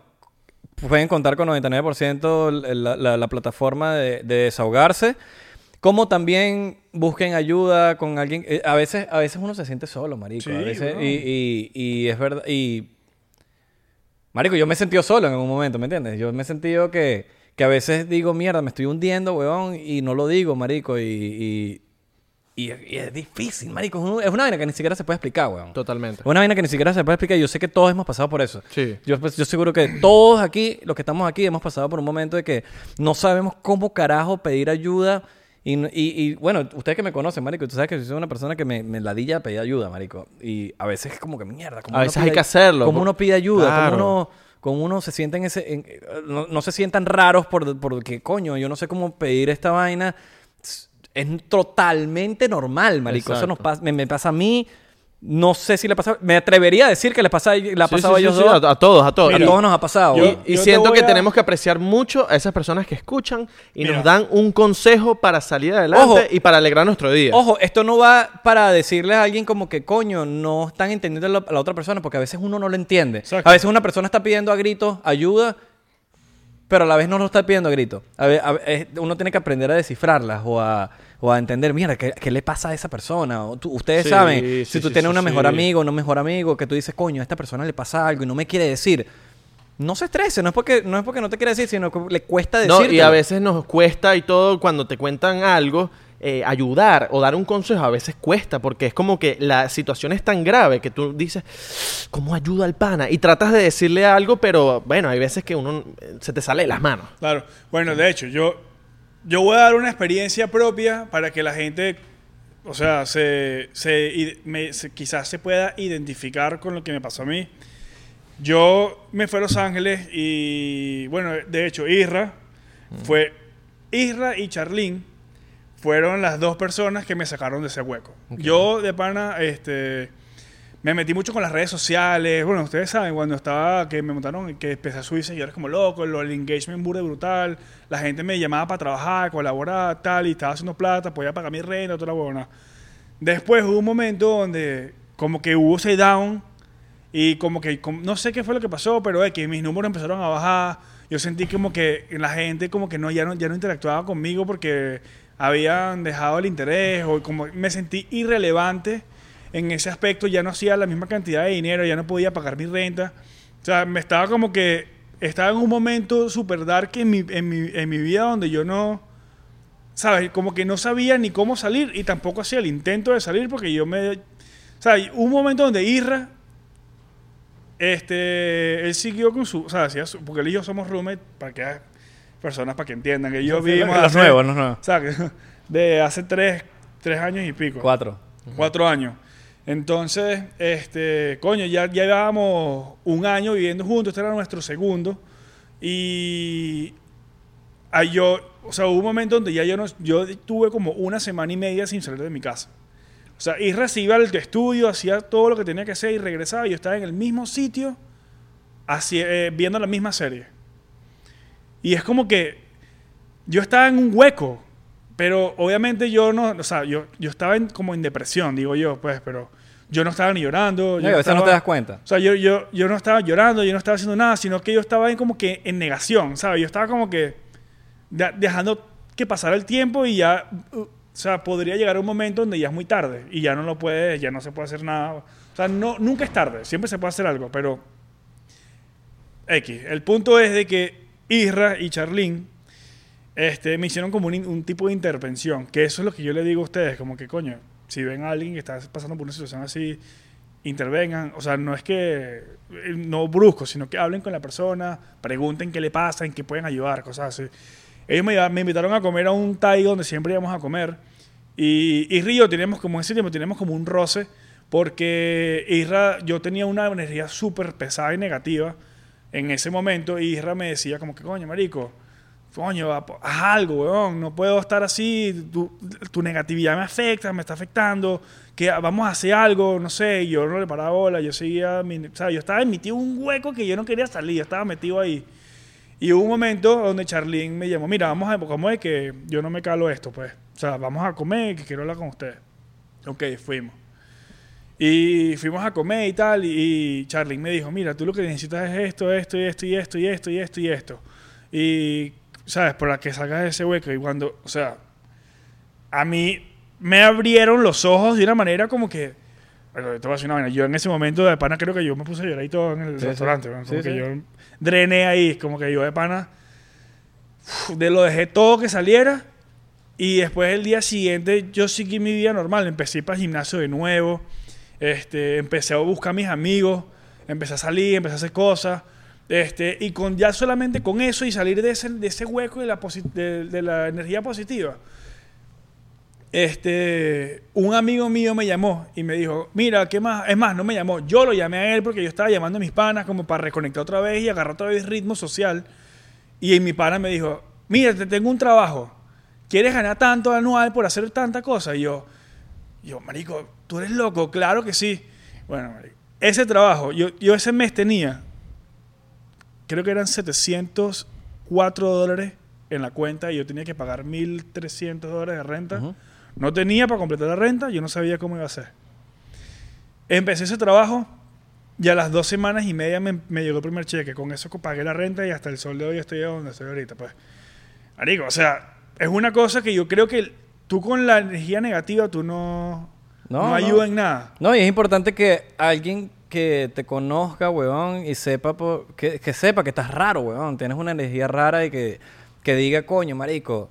pueden contar con 99% la, la- la plataforma de, de desahogarse. Como también busquen ayuda con alguien. eh, a veces, a veces uno se siente solo, marico. Sí, a veces, y, y es verdad. Y Marico, yo me he sentido solo en algún momento, ¿me entiendes? Yo me he sentido que, que a veces digo, mierda, me estoy hundiendo, weón, y no lo digo, marico, y... y y, y es difícil, marico. Es un- Es una vaina que ni siquiera se puede explicar, weón. Totalmente. Es una vaina que ni siquiera se puede explicar. Yo sé que todos hemos pasado por eso. Sí. Yo, pues, yo seguro que todos aquí, los que estamos aquí, hemos pasado por un momento de que no sabemos cómo carajo pedir ayuda. Y, y, y, bueno, ustedes que me conocen, marico, tú sabes que yo soy una persona que me, me ladilla pedir ayuda, marico. Y a veces es como que mierda. ¿cómo A veces pide hay que hacerlo, ¿Cómo por- uno pide ayuda? Claro. ¿Cómo uno, cómo uno se siente en ese... en- no, no se sientan raros por, por que, coño, yo no sé cómo pedir esta vaina. Es totalmente normal, marico. Eso nos Exacto. pasa, me, me pasa a mí. No sé si le pasa... Me atrevería a decir que le pasa, le ha Sí, pasado sí, a sí, ellos sí, dos. a, a todos, a todos. a Y- todos nos ha pasado. yo- Y- siento que a- tenemos que apreciar mucho a esas personas que escuchan y Mira. nos dan un consejo para salir adelante Ojo. y para alegrar nuestro día. Ojo, esto no va para decirle a alguien como que, coño, no están entendiendo a la, la otra persona, porque a veces uno no lo entiende. Exacto. A veces una persona está pidiendo a gritos ayuda, pero a la vez no lo está pidiendo a gritos. A ve- uno tiene que aprender a descifrarlas o a, o a entender, mira, ¿qué, qué le pasa a esa persona? O tú- ustedes Sí, saben, sí, si tú sí, tienes sí, una mejor amigo, no mejor amigo, que tú dices, coño, a esta persona le pasa algo y no me quiere decir. No se estrese, no es porque no, es porque no te quiere decir, sino que le cuesta No, decir. y a veces nos cuesta y todo cuando te cuentan algo, eh, ayudar o dar un consejo a veces cuesta porque es como que la situación es tan grave que tú dices, ¿cómo ayudo al pana? Y tratas de decirle algo, pero bueno, hay veces que uno eh, se te sale de las manos. Claro. Bueno, de hecho, yo, yo voy a dar una experiencia propia para que la gente, o sea, se, se, me- se- quizás se pueda identificar con lo que me pasó a mí. Yo me fui a Los Ángeles y, bueno, de hecho, Isra fue, Isra y Charlene fueron las dos personas que me sacaron de ese hueco. Yo, de pana, este... Me metí mucho con las redes sociales. Bueno, ustedes saben, cuando estaba, que me montaron, que empecé a subir seguidores como loco, lo, el engagement burde brutal. La gente me llamaba para trabajar, colaborar, tal, y estaba haciendo plata, podía pagar mi renta, toda la buena. Después hubo un momento donde como que hubo ese down y como que, como- no sé qué fue lo que pasó, pero es que mis números empezaron a bajar. Yo sentí como que la gente como que no ya no, ya no interactuaba conmigo porque habían dejado el interés o como me sentí irrelevante en ese aspecto. Ya no hacía la misma cantidad de dinero, ya no podía pagar mi renta. O sea, me estaba como que, estaba en un momento super dark en mi, en mi, en mi vida donde yo no, ¿sabes? Como que no sabía ni cómo salir y tampoco hacía el intento de salir porque yo me... O sea, un momento donde Irra, este, él siguió con su... O sea, hacía su- porque él y yo somos roommates, para que personas para que entiendan que yo vivimos... los hace- nuevos, los nuevos. O sea, de hace tres, tres años y pico. Cuatro. Cuatro años. Entonces, este, coño, ya, ya llevábamos un año viviendo juntos, este era nuestro segundo. Y yo, o sea, hubo un momento donde ya yo no, yo tuve como una semana y media sin salir de mi casa. O sea, y recibía el estudio, hacía todo lo que tenía que hacer y regresaba. Y yo estaba en el mismo sitio, haci- eh, viendo la misma serie. Y es como que yo estaba en un hueco, pero obviamente yo no, o sea, yo, yo estaba en- como en depresión, digo yo, pues, pero yo no estaba ni llorando. No, yo y a veces no te das cuenta. O sea, yo, yo, yo no estaba llorando, yo no estaba haciendo nada, sino que yo estaba en como que en negación, ¿sabes? Yo estaba como que de- dejando que pasara el tiempo y ya, o sea, podría llegar un momento donde ya es muy tarde y ya no lo puede, ya no se puede hacer nada. O sea, no, nunca es tarde, siempre se puede hacer algo, pero X. El punto es de que Isra y Charlene este, me hicieron como un, un tipo de intervención, que eso es lo que yo le digo a ustedes, como que coño, si ven a alguien que está pasando por una situación así, intervengan, o sea, no es que, eh, no brusco, sino que hablen con la persona, pregunten qué le pasa, en qué pueden ayudar, cosas así. Ellos me, me invitaron a comer a un Thai donde siempre íbamos a comer, y, y Río teníamos como ese tiempo, teníamos como un roce, porque Isra, yo tenía una energía súper pesada y negativa en ese momento, y Isra me decía como que, coño, marico, coño, haz algo, weón, no puedo estar así, tu, tu negatividad me afecta, me está afectando, que vamos a hacer algo, no sé, y yo no le paraba bola, yo seguía, mi- o sea, yo estaba metido en un hueco que yo no quería salir, yo estaba metido ahí. Y hubo un momento donde Charlene me llamó, mira, vamos a, ¿cómo es que yo no me calo esto, pues? O sea, vamos a comer, que quiero hablar con ustedes. Ok, fuimos. Y fuimos a comer y tal, y, y Charlene me dijo, mira, tú lo que necesitas es esto, esto, y esto, y esto, y esto, y esto, y esto. Y, ¿sabes? Para que salgas de ese hueco. Y cuando, o sea, a mí me abrieron los ojos de una manera como que... Bueno, te voy a decir una vaina. Yo en ese momento de pana creo que yo me puse a llorar y todo en el Sí, restaurante. sí. ¿no? Sí, Como que yo drené ahí, como que yo de pana... de lo dejé todo que saliera. Y después el día siguiente yo seguí mi vida normal. Empecé para el gimnasio de nuevo. Este, empecé a buscar a mis amigos. Empecé a salir, empecé a hacer cosas. Este, y con ya solamente con eso y salir de ese, de ese hueco de la, de, de la energía positiva. Este, un amigo mío me llamó y me dijo, mira, ¿qué más? Es más, no me llamó, yo lo llamé a él porque yo estaba llamando a mis panas como para reconectar otra vez y agarrar otra vez ritmo social. Y mi pana me dijo, mira, te tengo un trabajo. ¿Quieres ganar tanto anual por hacer tanta cosa? Y yo, yo, marico, tú eres loco, claro que sí. Bueno, marico, ese trabajo, yo, yo ese mes tenía, creo que eran 704 dólares en la cuenta y yo tenía que pagar 1.300 dólares de renta. No tenía para completar la renta, yo no sabía cómo iba a ser. Empecé ese trabajo y a las dos semanas y media me, me llegó el primer cheque. Con eso pagué la renta y hasta el sol de hoy estoy donde estoy ahorita. Pues, Marico, o sea, es una cosa que yo creo que tú con la energía negativa tú no, No, no, no. ayuda en nada. No, y es importante que alguien que te conozca, weón, y sepa por- que, que sepa que estás raro, weón. Tienes una energía rara y que, que diga, coño, marico,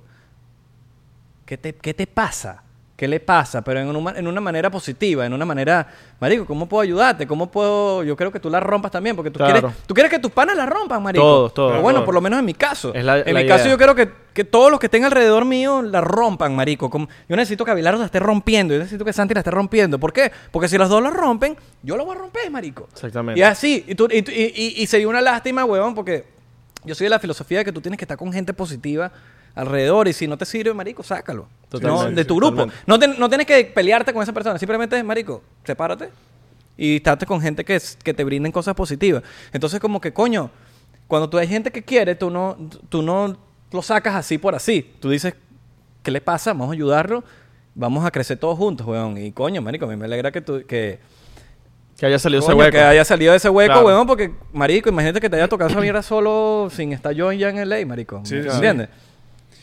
¿qué te, qué te pasa? ¿Qué le pasa? Pero en una, en una manera positiva, en una manera, marico, ¿cómo puedo ayudarte? ¿Cómo puedo...? Yo creo que tú la rompas también, porque tú, Claro. quieres, tú quieres que tus panas la rompan, marico. Todos, todos, O bueno, todos. por lo menos en mi caso. Es la- en la mi caso yo creo que, que todos los que estén alrededor mío la rompan, marico. Como- yo necesito que Abelardo la esté rompiendo. Yo necesito que Santi la esté rompiendo. ¿Por qué? Porque si los dos la rompen, yo lo voy a romper, marico. Exactamente. Y así. Y, tú- y, y- y- y sería una lástima, huevón, porque yo soy de la filosofía de que tú tienes que estar con gente positiva alrededor. Y si no te sirve, marico, sácalo. Totalmente, No, de tu grupo. totalmente. No, te- no tienes que pelearte con esa persona. Simplemente, marico, sepárate. Y estate con gente que, que te brinden cosas positivas. Entonces, como que, coño, cuando tú hay gente que quiere, tú no, tú no lo sacas así por así. Tú dices, ¿qué le pasa? Vamos a ayudarlo. Vamos a crecer todos juntos, weón. Y coño, marico, a mí me alegra que tú... Que, Que haya salido ese Coño, hueco. Que haya salido de ese hueco, Claro. weón, porque, marico, imagínate que te haya tocado esa mierda solo sin estar yo ya en LA, marico. Sí, ¿Me sí.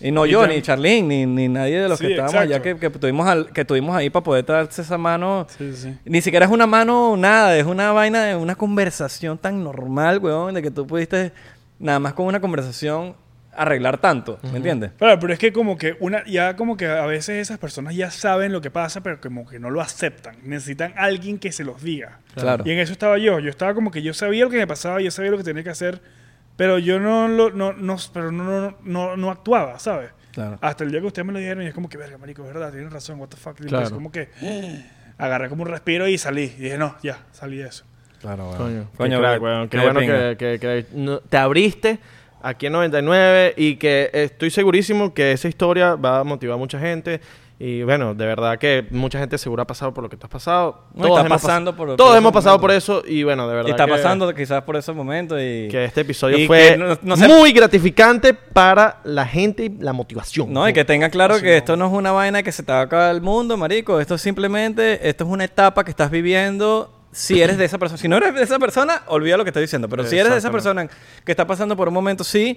Y no Y yo, ni Charlene, ni, ni nadie de los Sí, que estábamos allá exacto. que, que, tuvimos al- que tuvimos ahí para poder darse esa mano. Sí, sí. Ni siquiera es una mano, nada, es una vaina de una conversación tan normal, weón, de que tú pudiste, nada más con una conversación, arreglar tanto, ¿me entiendes? Claro, pero es que como que una, ya como que a veces esas personas ya saben lo que pasa, pero como que no lo aceptan. Necesitan alguien que se los diga. Claro. Y en eso estaba yo. Yo estaba como que yo sabía lo que me pasaba, yo sabía lo que tenía que hacer, pero yo no lo, no, no, pero no, no, no, no actuaba, ¿sabes? Claro. Hasta el día que ustedes me lo dijeron y es como que, verga, marico, es verdad, tienes razón, what the fuck. Y Claro. entonces como que agarré como un respiro y salí. Y dije, no, ya, salí de eso. Claro, Coño, Coño, qué crack, weón, weón. Qué qué bueno que, que- que no- te abriste aquí en 99 y que estoy segurísimo que esa historia va a motivar a mucha gente. Y bueno, de verdad que mucha gente seguro ha pasado por lo que tú has pasado. No, está hemos pasando pas- por- Todos por hemos pasado momento. por eso y bueno, de verdad Y está que- pasando quizás por ese momento y... que este episodio fue que no- no se- muy gratificante para la gente y la motivación. No, y que tenga claro que esto no es una vaina que se te va a acabar el mundo, marico. Esto es simplemente, esto es una etapa que estás viviendo. Si eres de esa persona, si no eres de esa persona, olvida lo que estoy diciendo. Pero si eres de esa persona que está pasando por un momento, sí,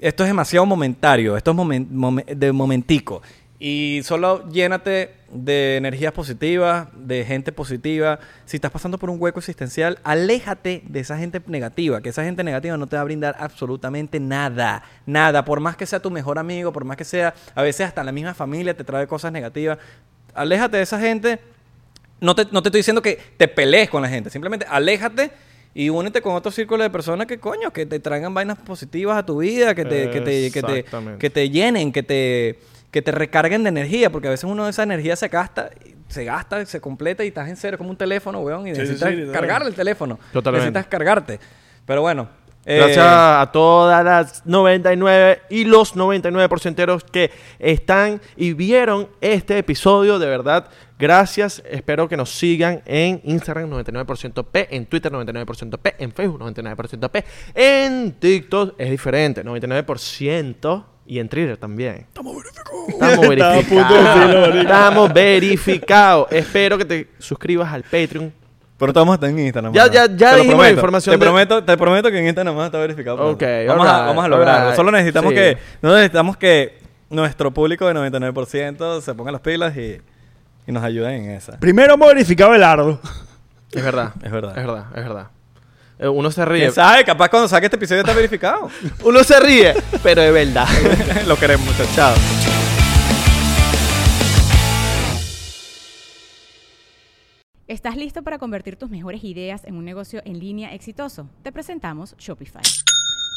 esto es demasiado momentario. Esto es momen- momen- de momentico. Y solo llénate de energías positivas, de gente positiva. Si estás pasando por un hueco existencial, aléjate de esa gente negativa, que esa gente negativa no te va a brindar absolutamente nada, nada. Por más que sea tu mejor amigo, por más que sea, a veces hasta la misma familia te trae cosas negativas. Aléjate de esa gente. No te, no te estoy diciendo que te pelees con la gente, simplemente aléjate y únete con otro círculo de personas que, coño, que te traigan vainas positivas a tu vida, que te, que te, que te, que te llenen, que te, que te recarguen de energía, porque a veces uno de esa energía se gasta, se gasta, se completa y estás en cero, como un teléfono, weón, y Sí, sí, necesitas sí, cargar el teléfono. Totalmente. Necesitas cargarte. Pero bueno. eh, Gracias a todas las 99 y los 99 porcenteros que están y vieron este episodio. De verdad, gracias. Espero que nos sigan en Instagram 99% P, en Twitter 99% P, en Facebook 99% P, en TikTok es diferente, 99% y en Twitter también. Estamos verificados. Estamos a verificados. Estamos verificados. Espero que te suscribas al Patreon. Pero estamos hasta en Instagram. Ya- ya- ya dijimos prometo. información Te, de- prometo, te prometo que en Instagram más está verificado. Ok, vamos, a, alright, vamos a lograrlo. Solo necesitamos Sí. que no necesitamos que nuestro público de 99% se ponga las pilas y, y nos ayuden en esa. Primero hemos verificado el ardo. Es verdad. Es verdad. Es verdad, es verdad. Eh, Uno se ríe. ¿Quién sabe? Capaz cuando saque este episodio está verificado. Uno se ríe, pero de verdad. Lo queremos, muchachos. Chao. ¿Estás listo para convertir tus mejores ideas en un negocio en línea exitoso? Te presentamos Shopify.